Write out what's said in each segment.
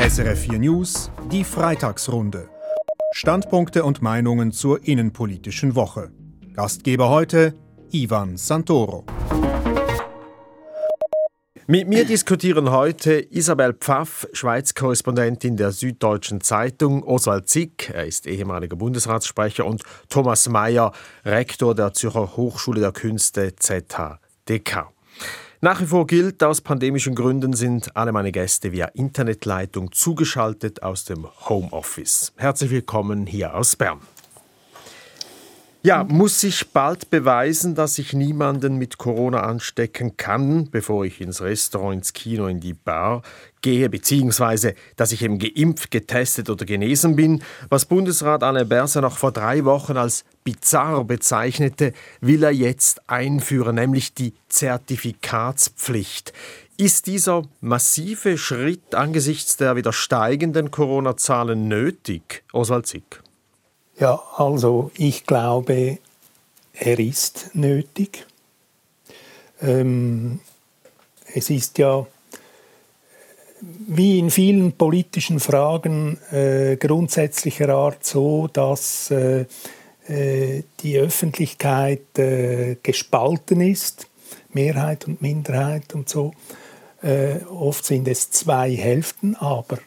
SRF 4 News, die Freitagsrunde. Standpunkte und Meinungen zur innenpolitischen Woche. Gastgeber heute Ivan Santoro. Mit mir diskutieren heute Isabel Pfaff, Schweiz-Korrespondentin der Süddeutschen Zeitung, Oswald Zick, er ist ehemaliger Bundesratssprecher, und Thomas Mayer, Rektor der Zürcher Hochschule der Künste ZHDK. Nach wie vor gilt, aus pandemischen Gründen sind alle meine Gäste via Internetleitung zugeschaltet aus dem Homeoffice. Herzlich willkommen hier aus Bern. Ja, muss ich bald beweisen, dass ich niemanden mit Corona anstecken kann, bevor ich ins Restaurant, ins Kino, in die Bar gehe, beziehungsweise dass ich eben geimpft, getestet oder genesen bin. Was Bundesrat Anne Berse noch vor drei Wochen als bizarr bezeichnete, will er jetzt einführen, nämlich die Zertifikatspflicht. Ist dieser massive Schritt angesichts der wieder steigenden Corona-Zahlen nötig, Oswald Zick? Ja, also ich glaube, er ist nötig. Ähm, es ist ja wie in vielen politischen Fragen äh, grundsätzlicher Art so, dass äh, äh die Öffentlichkeit äh, gespalten ist, Mehrheit und Minderheit und so. Äh, oft sind es zwei Hälften, aber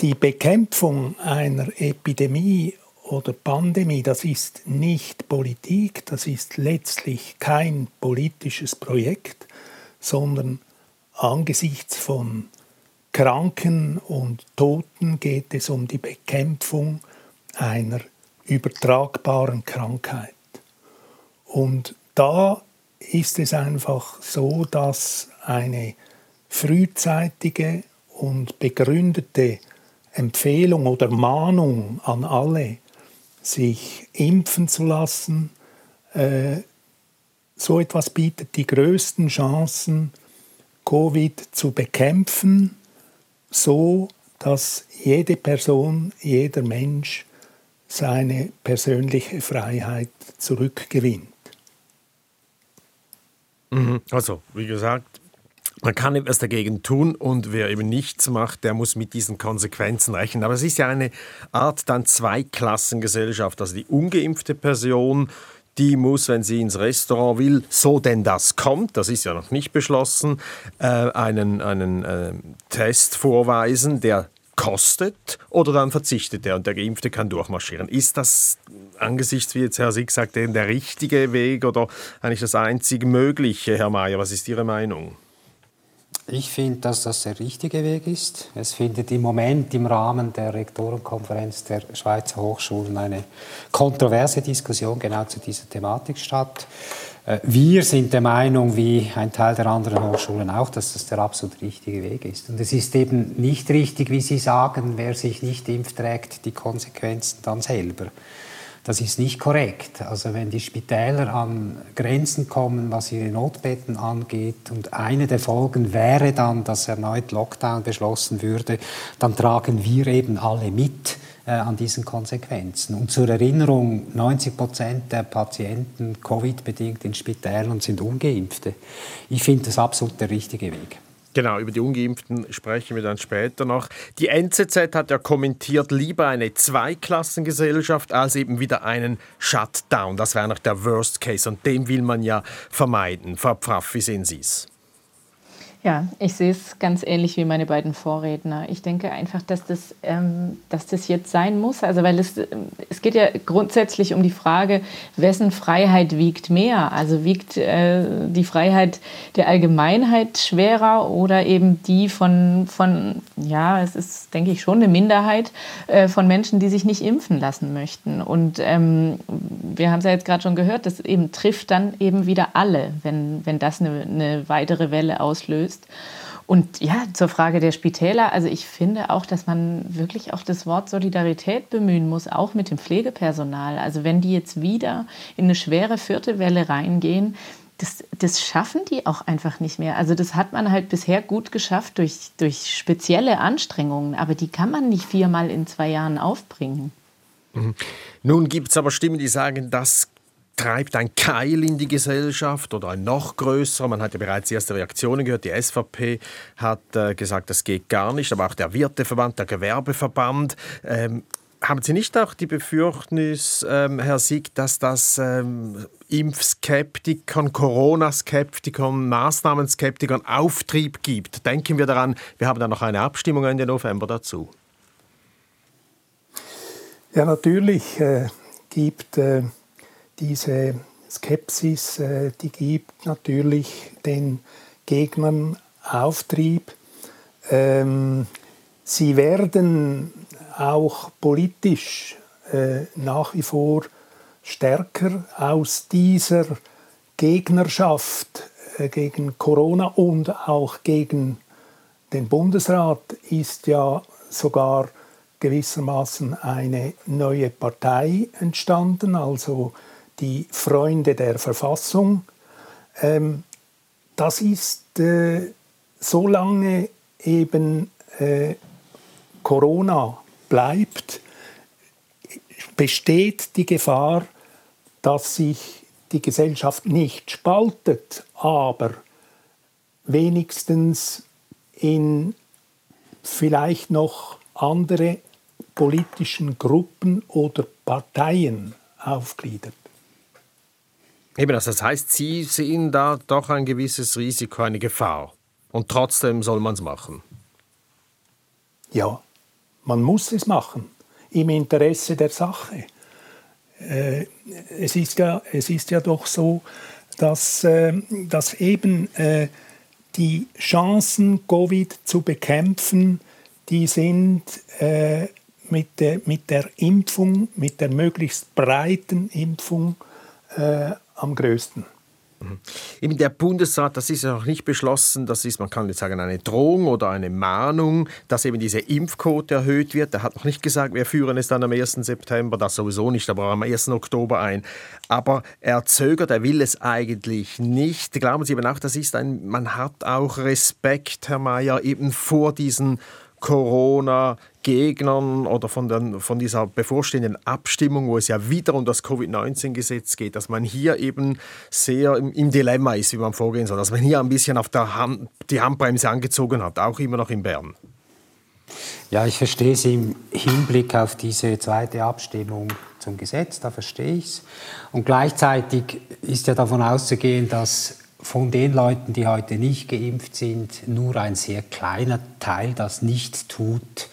die Bekämpfung einer Epidemie oder Pandemie, das ist nicht Politik, das ist letztlich kein politisches Projekt, sondern angesichts von Kranken und Toten geht es um die Bekämpfung einer übertragbaren Krankheit. Und da ist es einfach so, dass eine frühzeitige und begründete Empfehlung oder Mahnung an alle sich impfen zu lassen. Äh, so etwas bietet die größten Chancen, Covid zu bekämpfen, so dass jede Person, jeder Mensch seine persönliche Freiheit zurückgewinnt. Mhm. Also, wie gesagt, man kann etwas dagegen tun und wer eben nichts macht, der muss mit diesen Konsequenzen rechnen. Aber es ist ja eine Art dann Zweiklassengesellschaft. Also die ungeimpfte Person, die muss, wenn sie ins Restaurant will, so denn das kommt, das ist ja noch nicht beschlossen, äh, einen, einen äh, Test vorweisen, der kostet oder dann verzichtet er und der Geimpfte kann durchmarschieren. Ist das angesichts, wie jetzt Herr Sieg sagt, der richtige Weg oder eigentlich das einzig Mögliche, Herr Mayer? Was ist Ihre Meinung? Ich finde, dass das der richtige Weg ist. Es findet im Moment im Rahmen der Rektorenkonferenz der Schweizer Hochschulen eine kontroverse Diskussion genau zu dieser Thematik statt. Äh, wir sind der Meinung, wie ein Teil der anderen Hochschulen auch, dass das der absolut richtige Weg ist. Und es ist eben nicht richtig, wie Sie sagen, wer sich nicht impft, trägt die Konsequenzen dann selber. Das ist nicht korrekt. Also wenn die Spitäler an Grenzen kommen, was ihre Notbetten angeht, und eine der Folgen wäre dann, dass erneut Lockdown beschlossen würde, dann tragen wir eben alle mit äh, an diesen Konsequenzen. Und zur Erinnerung, 90 Prozent der Patienten Covid-bedingt in Spitälern sind ungeimpfte. Ich finde das absolut der richtige Weg. Genau, über die Ungeimpften sprechen wir dann später noch. Die NZZ hat ja kommentiert, lieber eine Zweiklassengesellschaft als eben wieder einen Shutdown. Das wäre noch der Worst Case und den will man ja vermeiden. Frau Pfaff, wie sehen Sie es? Ja, ich sehe es ganz ähnlich wie meine beiden Vorredner. Ich denke einfach, dass das, ähm, dass das jetzt sein muss. Also weil es, ähm, es geht ja grundsätzlich um die Frage, wessen Freiheit wiegt mehr? Also wiegt äh, die Freiheit der Allgemeinheit schwerer oder eben die von, von ja, es ist, denke ich, schon eine Minderheit äh, von Menschen, die sich nicht impfen lassen möchten. Und ähm, wir haben es ja jetzt gerade schon gehört, das eben trifft dann eben wieder alle, wenn, wenn das eine, eine weitere Welle auslöst ist. Und ja, zur Frage der Spitäler, also ich finde auch, dass man wirklich auch das Wort Solidarität bemühen muss, auch mit dem Pflegepersonal. Also wenn die jetzt wieder in eine schwere vierte Welle reingehen, das, das schaffen die auch einfach nicht mehr. Also das hat man halt bisher gut geschafft durch, durch spezielle Anstrengungen, aber die kann man nicht viermal in zwei Jahren aufbringen. Mhm. Nun gibt es aber Stimmen, die sagen, das treibt ein Keil in die Gesellschaft oder ein noch größerer. Man hat ja bereits erste Reaktionen gehört. Die SVP hat äh, gesagt, das geht gar nicht, aber auch der Wirteverband, der Gewerbeverband. Ähm, haben Sie nicht auch die Befürchtnis, ähm, Herr Sieg, dass das ähm, Impfskeptikern, Corona-Skeptikern, Maßnahmenskeptikern Auftrieb gibt? Denken wir daran, wir haben da noch eine Abstimmung Ende November dazu. Ja, natürlich äh, gibt äh, diese Skepsis, äh, die gibt natürlich den Gegnern Auftrieb. Ähm, sie werden auch politisch äh, nach wie vor stärker aus dieser Gegnerschaft äh, gegen Corona und auch gegen den Bundesrat ist ja sogar gewissermaßen eine neue Partei entstanden, also die Freunde der Verfassung. Ähm, das ist äh, solange eben äh, Corona bleibt, besteht die Gefahr, dass sich die Gesellschaft nicht spaltet, aber wenigstens in vielleicht noch andere politischen Gruppen oder Parteien aufgliedert. Eben, also das heißt, Sie sehen da doch ein gewisses Risiko, eine Gefahr. Und trotzdem soll man es machen. Ja, man muss es machen, im Interesse der Sache. Äh, es, ist ja, es ist ja doch so, dass, äh, dass eben äh, die Chancen, Covid zu bekämpfen, die sind äh, mit, der, mit der Impfung, mit der möglichst breiten Impfung äh, am größten. Mhm. Eben der Bundesrat, das ist ja noch nicht beschlossen, das ist, man kann jetzt sagen, eine Drohung oder eine Mahnung, dass eben diese Impfquote erhöht wird. Er hat noch nicht gesagt, wir führen es dann am 1. September, das sowieso nicht, aber am 1. Oktober ein. Aber er zögert, er will es eigentlich nicht. Glauben Sie eben auch, das ist ein, man hat auch Respekt, Herr Mayer, eben vor diesen Corona-Gegnern oder von, den, von dieser bevorstehenden Abstimmung, wo es ja wieder um das Covid-19-Gesetz geht, dass man hier eben sehr im, im, Dilemma ist, wie man vorgehen soll, dass man hier ein bisschen auf der Hand, die Handbremse angezogen hat, auch immer noch in Bern. Ja, ich verstehe es im Hinblick auf diese zweite Abstimmung zum Gesetz, da verstehe ich es. Und gleichzeitig ist ja davon auszugehen, dass von den Leuten, die heute nicht geimpft sind, nur ein sehr kleiner Teil das nicht tut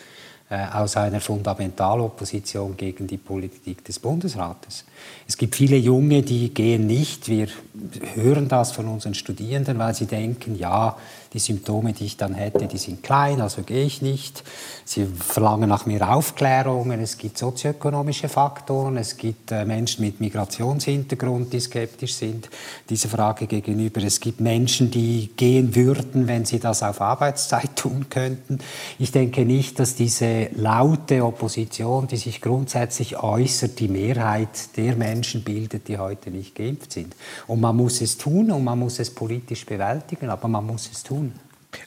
äh, aus einer Fundamentalopposition gegen die Politik des Bundesrates. Es gibt viele Junge, die gehen nicht. Wir hören das von unseren Studierenden, weil sie denken, ja, die Symptome, die ich dann hätte, die sind klein, also gehe ich nicht. Sie verlangen nach mehr Aufklärungen. Es gibt sozioökonomische Faktoren. Es gibt äh, Menschen mit Migrationshintergrund, die skeptisch sind dieser Frage gegenüber. Es gibt Menschen, die gehen würden, wenn sie das auf Arbeitszeit tun könnten. Ich denke nicht, dass diese laute Opposition, die sich grundsätzlich äußert, die Mehrheit der Menschen bildet, die heute nicht geimpft sind. Und man muss es tun und man muss es politisch bewältigen, aber man muss es tun.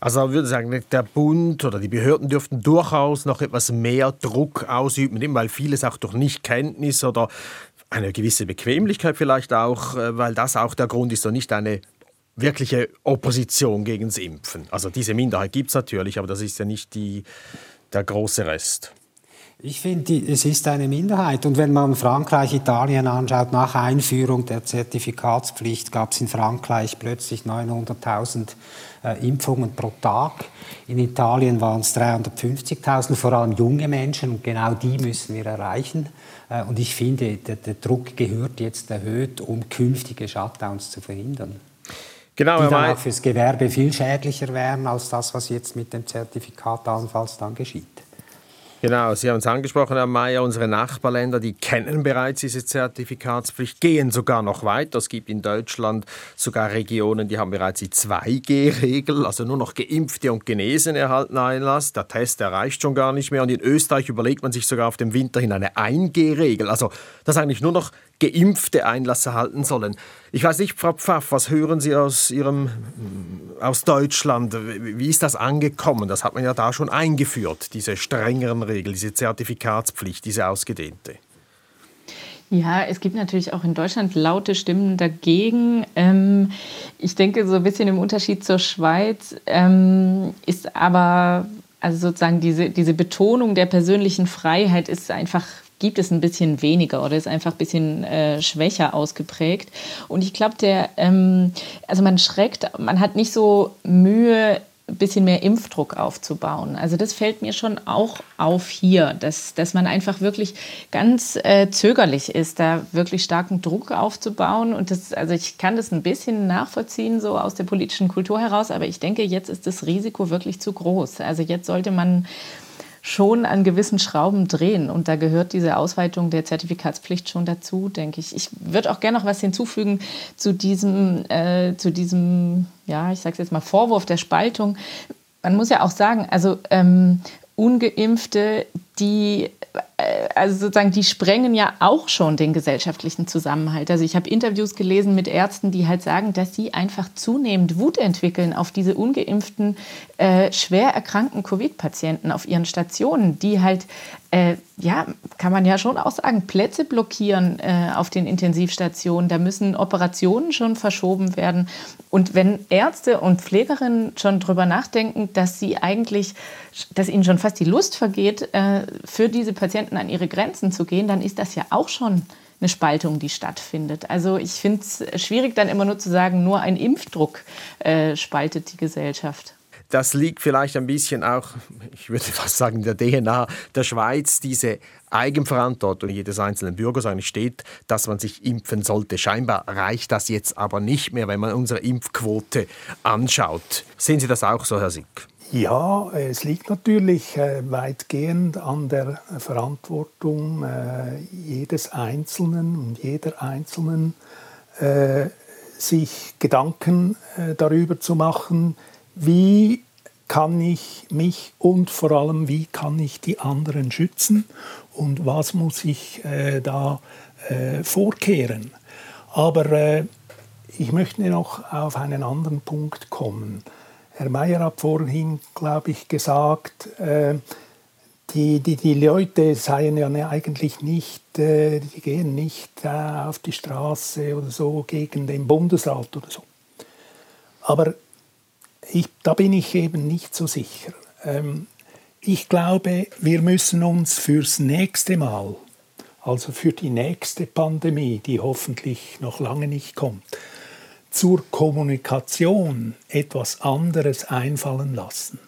Also ich würde sagen, der Bund oder die Behörden dürften durchaus noch etwas mehr Druck ausüben, weil vieles auch durch Nichtkenntnis oder eine gewisse Bequemlichkeit vielleicht auch, äh, weil das auch der Grund ist und nicht eine wirkliche Opposition gegen das Impfen. Also diese Minderheit gibt es natürlich, aber das ist ja nicht die, der große Rest. Ich finde, es ist eine Minderheit. Und wenn man Frankreich, Italien anschaut, nach Einführung der Zertifikatspflicht gab es in Frankreich plötzlich 900.000 äh, Impfungen pro Tag. In Italien waren es 350.000, vor allem junge Menschen. Und genau die müssen wir erreichen. Äh, und ich finde, der, der, Druck gehört jetzt erhöht, um künftige Shutdowns zu verhindern. Genau, die dann auch fürs Gewerbe viel schädlicher wären als das, was jetzt mit dem Zertifikat allenfalls dann geschieht. Genau, Sie haben es angesprochen, Herr Mayer, unsere Nachbarländer, die kennen bereits diese Zertifikatspflicht, gehen sogar noch weiter. Es gibt in Deutschland sogar Regionen, die haben bereits die 2G-Regel, also nur noch Geimpfte und Genesene erhalten Einlass. Der Test erreicht schon gar nicht mehr. Und in Österreich überlegt man sich sogar auf den Winter hin eine 1G-Regel, also dass eigentlich nur noch Geimpfte Einlass erhalten sollen. Ich weiß nicht, Frau Pfaff, was hören Sie aus, Ihrem, aus Deutschland? Wie ist das angekommen? Das hat man ja da schon eingeführt, diese strengeren Regeln, diese Zertifikatspflicht, diese ausgedehnte. Ja, es gibt natürlich auch in Deutschland laute Stimmen dagegen. Ähm, ich denke, so ein bisschen im Unterschied zur Schweiz ähm, ist aber, also sozusagen diese, diese Betonung der persönlichen Freiheit ist einfach gibt es ein bisschen weniger oder ist einfach ein bisschen äh, schwächer ausgeprägt. Und ich glaube, der, ähm, also man schreckt, man hat nicht so Mühe, ein bisschen mehr Impfdruck aufzubauen. Also das fällt mir schon auch auf hier, dass, dass man einfach wirklich ganz äh, zögerlich ist, da wirklich starken Druck aufzubauen. Und das, also ich kann das ein bisschen nachvollziehen, so aus der politischen Kultur heraus, aber ich denke, jetzt ist das Risiko wirklich zu groß. Also jetzt sollte man schon an gewissen Schrauben drehen. Und da gehört diese Ausweitung der Zertifikatspflicht schon dazu, denke ich. Ich würde auch gerne noch was hinzufügen zu diesem, äh, zu diesem, ja, ich sage es jetzt mal, Vorwurf der Spaltung. Man muss ja auch sagen, also ähm, ungeimpfte, die äh, also sozusagen, die sprengen ja auch schon den gesellschaftlichen Zusammenhalt. Also ich habe Interviews gelesen mit Ärzten, die halt sagen, dass sie einfach zunehmend Wut entwickeln auf diese ungeimpften, äh, schwer erkrankten Covid-Patienten auf ihren Stationen, die halt äh, ja, kann man ja schon auch sagen, Plätze blockieren äh, auf den Intensivstationen. Da müssen Operationen schon verschoben werden. Und wenn Ärzte und Pflegerinnen schon darüber nachdenken, dass sie eigentlich, dass ihnen schon fast die Lust vergeht, äh, für diese Patienten an ihre Grenzen zu gehen, dann ist das ja auch schon eine Spaltung, die stattfindet. Also ich finde es schwierig, dann immer nur zu sagen, nur ein Impfdruck äh, spaltet die Gesellschaft. Das liegt vielleicht ein bisschen auch, ich würde fast sagen, der DNA der Schweiz, diese Eigenverantwortung jedes einzelnen Bürgers eigentlich steht, dass man sich impfen sollte. Scheinbar reicht das jetzt aber nicht mehr, wenn man unsere Impfquote anschaut. Sehen Sie das auch so, Herr Sick? Ja, es liegt natürlich äh, weitgehend an der Verantwortung äh, jedes Einzelnen und jeder Einzelnen, äh, sich Gedanken darüber zu machen, wie kann ich mich und vor allem, wie kann ich die anderen schützen und was muss ich äh, da äh, vorkehren. Aber äh, ich möchte noch auf einen anderen Punkt kommen. Herr Mayer hat vorhin, glaube ich, gesagt, äh, die, die, die Leute seien ja ne, eigentlich nicht, äh, die gehen nicht auf die Straße oder so gegen den Bundesrat oder so. Aber ich, da bin ich eben nicht so sicher. Ähm, ich glaube, wir müssen uns fürs nächste Mal, also für die nächste Pandemie, die hoffentlich noch lange nicht kommt, zur Kommunikation etwas anderes einfallen lassen.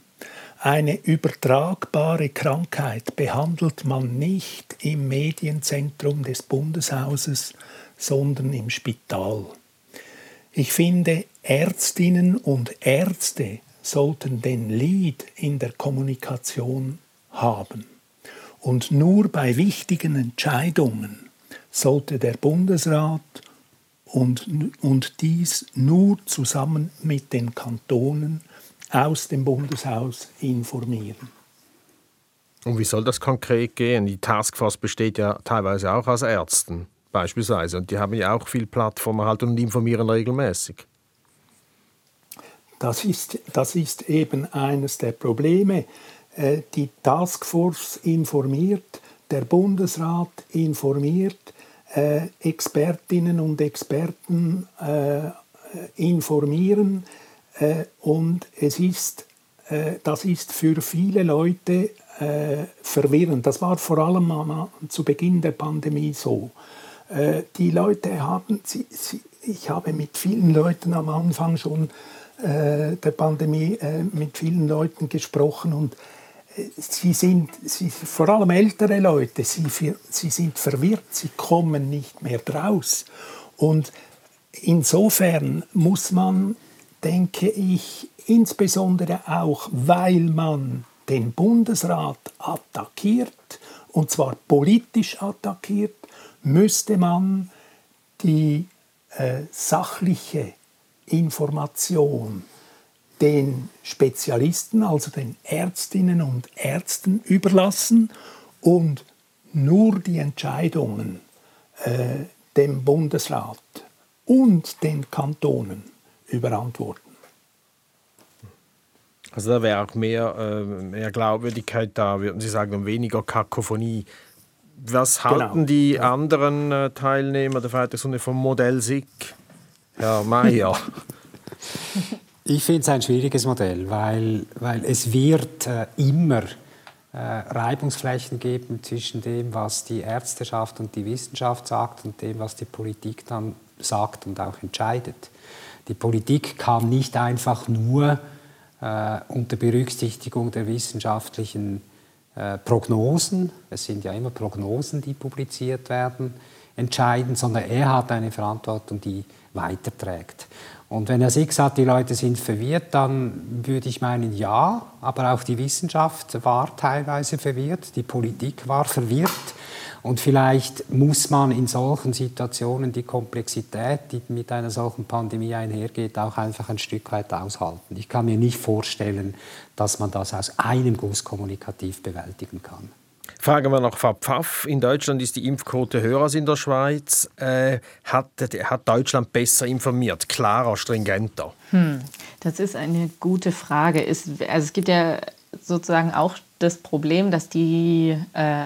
Eine übertragbare Krankheit behandelt man nicht im Medienzentrum des Bundeshauses, sondern im Spital. Ich finde, Ärztinnen und Ärzte sollten den Lead in der Kommunikation haben. Und nur bei wichtigen Entscheidungen sollte der Bundesrat und, und dies nur zusammen mit den Kantonen aus dem Bundeshaus informieren. Und wie soll das konkret gehen? Die Taskforce besteht ja teilweise auch aus Ärzten beispielsweise. Und die haben ja auch viel Plattform erhalten und informieren regelmäßig. Das ist, das ist eben eines der Probleme. Äh, die Taskforce informiert, der Bundesrat informiert, äh, Expertinnen und Experten äh, informieren und es ist, das ist für viele Leute verwirrend. Das war vor allem zu Beginn der Pandemie so. Äh, die Leute haben, sie, sie, ich habe mit vielen Leuten am Anfang schon äh, der Pandemie äh, mit vielen Leuten gesprochen und äh, sie sind, sie, vor allem ältere Leute, sie, sie sind verwirrt, sie kommen nicht mehr draus. Und insofern muss man, denke ich, insbesondere auch, weil man den Bundesrat attackiert, und zwar politisch attackiert, müsste man die äh, sachliche Information den Spezialisten, also den Ärztinnen und Ärzten überlassen und nur die Entscheidungen äh, dem Bundesrat und den Kantonen überantworten. Also da wäre auch mehr, äh, mehr Glaubwürdigkeit da, würden Sie sagen, und weniger Kakophonie Was genau. halten die anderen äh, Teilnehmer der Freitagsrunde vom Modell SIG? Herr Mayer. Ich finde es ein schwieriges Modell, weil, weil es wird äh, immer äh, Reibungsflächen geben zwischen dem, was die Ärzteschaft und die Wissenschaft sagt und dem, was die Politik dann sagt und auch entscheidet. Die Politik kann nicht einfach nur äh, unter Berücksichtigung der wissenschaftlichen äh, Prognosen, es sind ja immer Prognosen, die publiziert werden, entscheiden, sondern er hat eine Verantwortung, die weiterträgt. Und wenn er sich sagt, die Leute sind verwirrt, dann würde ich meinen, ja, aber auch die Wissenschaft war teilweise verwirrt, die Politik war verwirrt. Und vielleicht muss man in solchen Situationen die Komplexität, die mit einer solchen Pandemie einhergeht, auch einfach ein Stück weit aushalten. Ich kann mir nicht vorstellen, dass man das aus einem Guss kommunikativ bewältigen kann. Fragen wir nach Frau Pfaff. In Deutschland ist die Impfquote höher als in der Schweiz. Äh, hat, hat, Deutschland besser informiert, klarer, stringenter? Hm, das ist eine gute Frage. Es, also es gibt ja sozusagen auch das Problem, dass die, äh,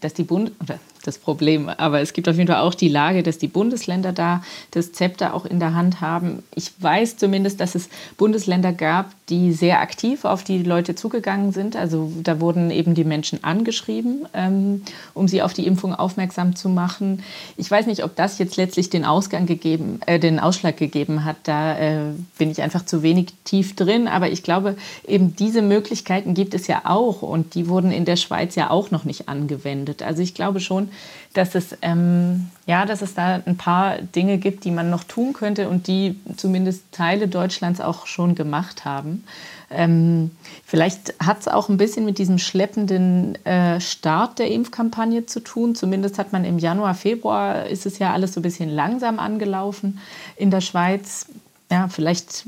dass die Bund oder das Problem. Aber es gibt auf jeden Fall auch die Lage, dass die Bundesländer da das Zepter auch in der Hand haben. Ich weiß zumindest, dass es Bundesländer gab, die sehr aktiv auf die Leute zugegangen sind. Also da wurden eben die Menschen angeschrieben, ähm, um sie auf die Impfung aufmerksam zu machen. Ich weiß nicht, ob das jetzt letztlich den Ausgang gegeben, äh, den Ausschlag gegeben hat. Da äh, bin ich einfach zu wenig tief drin. Aber ich glaube, eben diese Möglichkeiten gibt es ja auch und die wurden in der Schweiz ja auch noch nicht angewendet. Also ich glaube schon, dass es, ähm, ja, dass es da ein paar Dinge gibt, die man noch tun könnte und die zumindest Teile Deutschlands auch schon gemacht haben. Ähm, vielleicht hat es auch ein bisschen mit diesem schleppenden äh, Start der Impfkampagne zu tun. Zumindest hat man im Januar, Februar ist es ja alles so ein bisschen langsam angelaufen in der Schweiz. Ja, vielleicht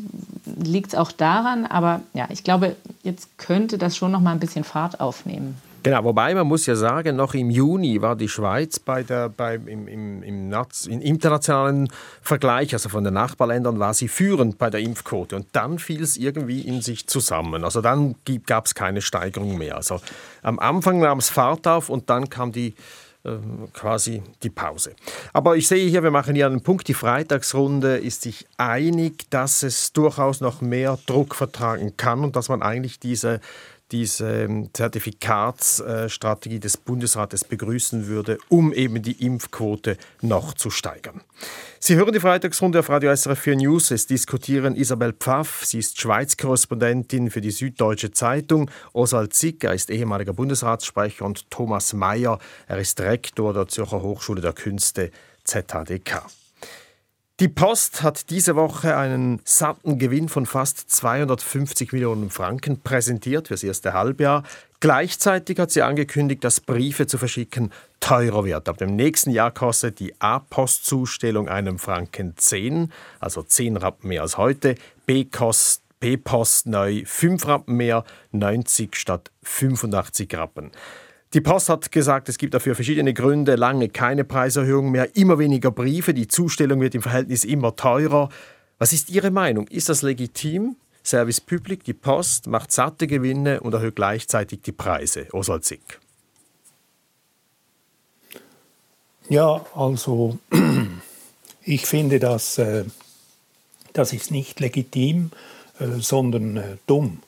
liegt es auch daran, aber ja, ich glaube, jetzt könnte das schon noch mal ein bisschen Fahrt aufnehmen. Genau, wobei man muss ja sagen, noch im Juni war die Schweiz bei der, bei, im, im, im, im, internationalen Vergleich, also von den Nachbarländern, war sie führend bei der Impfquote. Und dann fiel es irgendwie in sich zusammen. Also dann gab es keine Steigerung mehr. Also am Anfang nahm es Fahrt auf und dann kam die äh, quasi die Pause. Aber ich sehe hier, wir machen hier einen Punkt. Die Freitagsrunde ist sich einig, dass es durchaus noch mehr Druck vertragen kann und dass man eigentlich diese diese ähm, Zertifikatsstrategie des Bundesrates begrüßen würde, um eben die Impfquote noch zu steigern. Sie hören die Freitagsrunde auf Radio SRF 4 News. Es diskutieren Isabel Pfaff, sie ist Schweiz-Korrespondentin für die Süddeutsche Zeitung, Oswald Zick, er ist ehemaliger Bundesratssprecher und Thomas Mayer, er ist Rektor der Zürcher Hochschule der Künste ZHDK. Die Post hat diese Woche einen satten Gewinn von fast 250 Millionen Franken präsentiert für das erste Halbjahr. Gleichzeitig hat sie angekündigt, dass Briefe zu verschicken teurer wird. Ab dem nächsten Jahr kostet die A-Post-Zustellung einen Franken 10, also 10 Rappen mehr als heute. B-Post B-Post neu 5 Rappen mehr, 90 statt 85 Rappen. Die Post hat gesagt, es gibt dafür verschiedene Gründe. Lange keine Preiserhöhung mehr, immer weniger Briefe, die Zustellung wird im Verhältnis immer teurer. Was ist Ihre Meinung? Ist das legitim? Service Public, die Post, macht satte Gewinne und erhöht gleichzeitig die Preise. Oswald Zick. Ja, also ich finde, dass, äh, das ist nicht legitim, äh, sondern äh, dumm.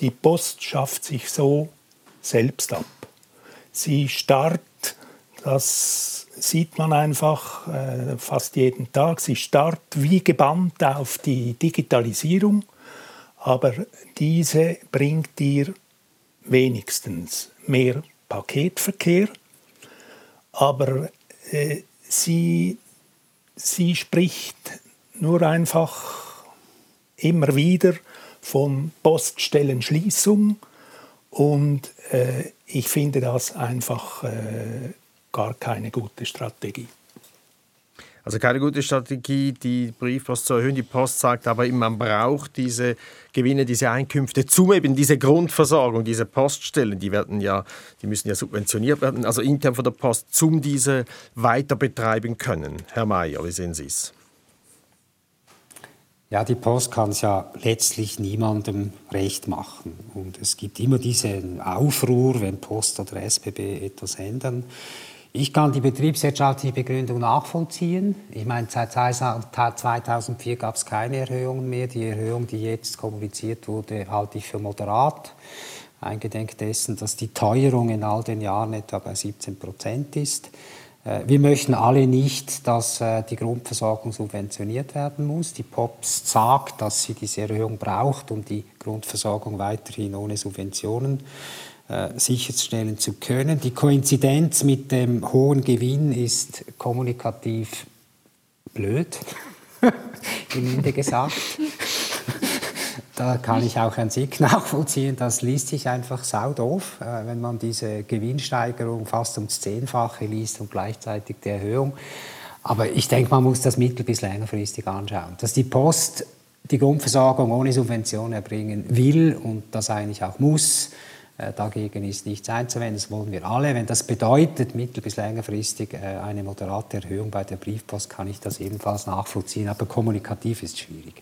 Die Post schafft sich so selbst ab. Sie starrt, das sieht man einfach äh, fast jeden Tag, sie starrt wie gebannt auf die Digitalisierung, aber diese bringt ihr wenigstens mehr Paketverkehr, aber äh, sie, sie spricht nur einfach immer wieder von Poststellenschließung und äh, ich finde das einfach äh, gar keine gute Strategie. Also keine gute Strategie, die Briefpost zu erhöhen. Die Post sagt aber, man braucht diese Gewinne, diese Einkünfte zum eben diese Grundversorgung, diese Poststellen, die werden ja, die müssen ja subventioniert werden, also intern von der Post, zum diese weiter betreiben können. Herr Mayer, wie sehen Sie es? Ja, die Post kann es ja letztlich niemandem recht machen. Und es gibt immer diesen Aufruhr, wenn Post oder SBB etwas ändern. Ich kann die betriebswirtschaftliche Begründung nachvollziehen. Ich meine, seit 2004 gab es keine Erhöhungen mehr. Die Erhöhung, die jetzt kommuniziert wurde, halte ich für moderat. Eingedenk dessen, dass die Teuerung in all den Jahren etwa bei 17 Prozent ist. Äh, wir möchten alle nicht, dass äh, die Grundversorgung subventioniert werden muss. Die POPS sagt, dass sie diese Erhöhung braucht, um die Grundversorgung weiterhin ohne Subventionen äh, sicherstellen zu können. Die Koinzidenz mit dem hohen Gewinn ist kommunikativ blöd, gelinde gesagt. Da kann ich auch Herrn Sick nachvollziehen. Das liest sich einfach saudoof, äh, wenn man diese Gewinnsteigerung fast ums Zehnfache liest und gleichzeitig die Erhöhung. Aber ich denke, man muss das mittel- bis längerfristig anschauen. Dass die Post die Grundversorgung ohne Subvention erbringen will und das eigentlich auch muss, äh, dagegen ist nichts einzuwenden, das wollen wir alle. Wenn das bedeutet, mittel- bis längerfristig äh, eine moderate Erhöhung bei der Briefpost, kann ich das ebenfalls nachvollziehen, aber kommunikativ ist schwierig.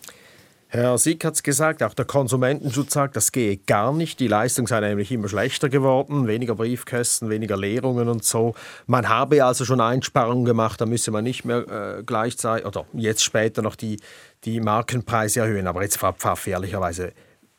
Herr Sieg hat es gesagt, auch der Konsumentenschutz sagt, das gehe gar nicht. Die Leistung sei nämlich immer schlechter geworden, weniger Briefkästen, weniger Leerungen und so. Man habe also schon Einsparungen gemacht, da müsse man nicht mehr äh, gleichzeitig oder jetzt später noch die, die Markenpreise erhöhen. Aber jetzt, Frau Pfaff, ehrlicherweise,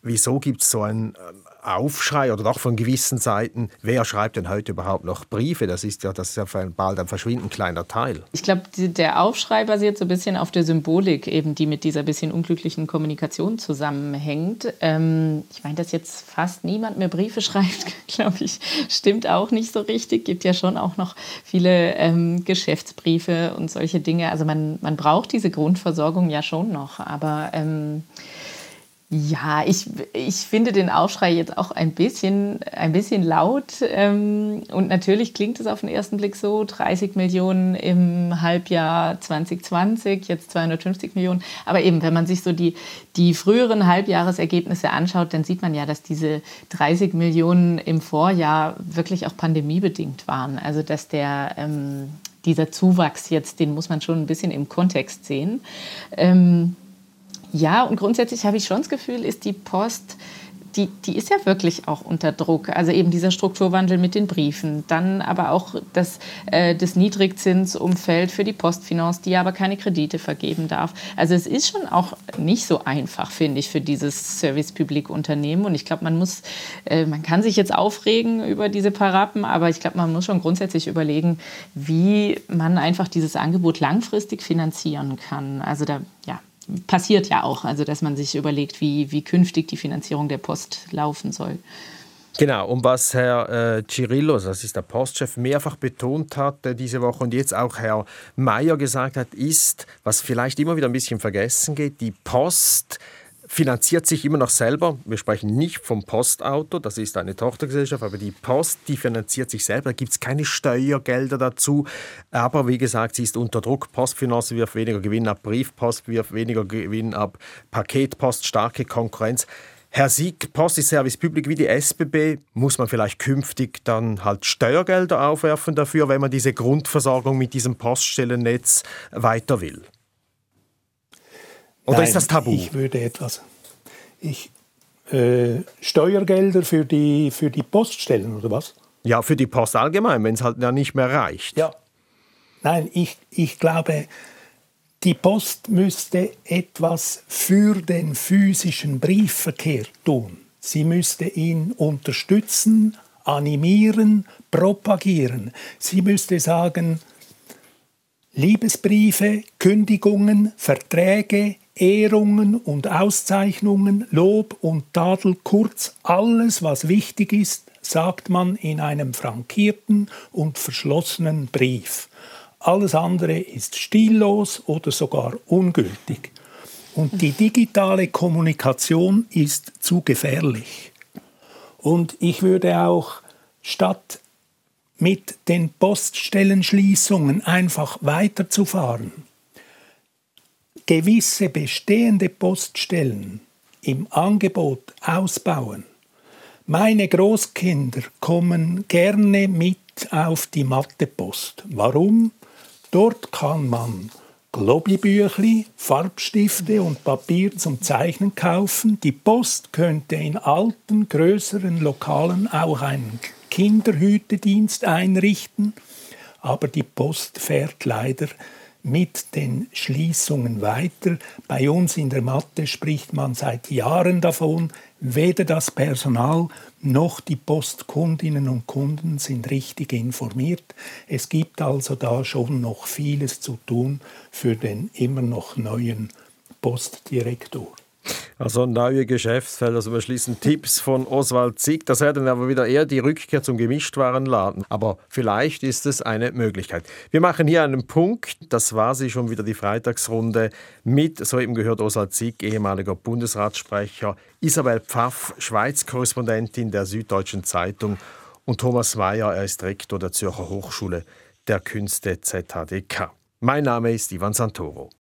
wieso gibt es so ein ähm, Aufschrei oder doch von gewissen Seiten, wer schreibt denn heute überhaupt noch Briefe? Das ist ja, das ist ja bald ein verschwindend kleiner Teil. Ich glaube, der Aufschrei basiert so ein bisschen auf der Symbolik, eben die mit dieser bisschen unglücklichen Kommunikation zusammenhängt. Ähm, ich meine, dass jetzt fast niemand mehr Briefe schreibt, glaube ich, stimmt auch nicht so richtig. Gibt ja schon auch noch viele ähm, Geschäftsbriefe und solche Dinge. Also man, man braucht diese Grundversorgung ja schon noch, aber ähm, ja, ich, ich finde den Aufschrei jetzt auch ein bisschen, ein bisschen laut. Ähm, und natürlich klingt es auf den ersten Blick so, 30 Millionen im Halbjahr 2020, jetzt 250 Millionen. Aber eben, wenn man sich so die, die früheren Halbjahresergebnisse anschaut, dann sieht man ja, dass diese 30 Millionen im Vorjahr wirklich auch pandemiebedingt waren. Also dass der, ähm, dieser Zuwachs jetzt, den muss man schon ein bisschen im Kontext sehen. Ähm, ja, und grundsätzlich habe ich schon das Gefühl, ist die Post, die, die ist ja wirklich auch unter Druck. Also eben dieser Strukturwandel mit den Briefen, dann aber auch das, äh, das Niedrigzinsumfeld für die Postfinance, die aber keine Kredite vergeben darf. Also es ist schon auch nicht so einfach, finde ich, für dieses Service-Public-Unternehmen. Und ich glaube, man muss, äh, man kann sich jetzt aufregen über diese Parappen, aber ich glaube, man muss schon grundsätzlich überlegen, wie man einfach dieses Angebot langfristig finanzieren kann. Also da, ja, passiert ja auch, also dass man sich überlegt, wie, wie künftig die Finanzierung der Post laufen soll. Genau, und was Herr äh, Cirillo, das ist der Postchef, mehrfach betont hat äh, diese Woche und jetzt auch Herr Mayer gesagt hat, ist, was vielleicht immer wieder ein bisschen vergessen geht, die Post finanziert sich immer noch selber. Wir sprechen nicht vom Postauto, das ist eine Tochtergesellschaft, aber die Post, die finanziert sich selber. Da gibt es keine Steuergelder dazu. Aber wie gesagt, sie ist unter Druck. Postfinance wirft weniger Gewinn ab, Briefpost wirft weniger Gewinn ab, Paketpost, starke Konkurrenz. Herr Sieg, Post ist Service Public wie die SBB. Muss man vielleicht künftig dann halt Steuergelder aufwerfen dafür, wenn man diese Grundversorgung mit diesem Poststellennetz weiter will? Oder Nein, ist das Tabu? Ich würde etwas. Ich, äh, Steuergelder für die, für die Poststellen oder was? Ja, für die Post allgemein, wenn es halt ja nicht mehr reicht. Ja. Nein, ich, ich glaube, die Post müsste etwas für den physischen Briefverkehr tun. Sie müsste ihn unterstützen, animieren, propagieren. Sie müsste sagen, Liebesbriefe, Kündigungen, Verträge, Ehrungen und Auszeichnungen, Lob und Tadel, kurz alles, was wichtig ist, sagt man in einem frankierten und verschlossenen Brief. Alles andere ist stillos oder sogar ungültig. Und die digitale Kommunikation ist zu gefährlich. Und ich würde auch statt mit den Poststellenschließungen einfach weiterzufahren, gewisse bestehende Poststellen im Angebot ausbauen. Meine Großkinder kommen gerne mit auf die Mathepost. Warum? Dort kann man Globibüchli, Farbstifte und Papier zum Zeichnen kaufen. Die Post könnte in alten, größeren Lokalen auch einen Kinderhütedienst einrichten, aber die Post fährt leider mit den Schließungen weiter. Bei uns in der Mathe spricht man seit Jahren davon, weder das Personal noch die Postkundinnen und Kunden sind richtig informiert. Es gibt also da schon noch vieles zu tun für den immer noch neuen Postdirektor. Also neue Geschäftsfelder, also wir schließen Tipps von Oswald Zick. Das wäre dann aber wieder eher die Rückkehr zum Gemischtwarenladen. Aber vielleicht ist es eine Möglichkeit. Wir machen hier einen Punkt. Das war sie schon wieder die Freitagsrunde mit, soeben gehört Oswald Zick, ehemaliger Bundesratssprecher, Isabel Pfaff, Schweiz-Korrespondentin der Süddeutschen Zeitung und Thomas Mayer, er ist Rektor der Zürcher Hochschule der Künste ZHDK. Mein Name ist Ivan Santoro.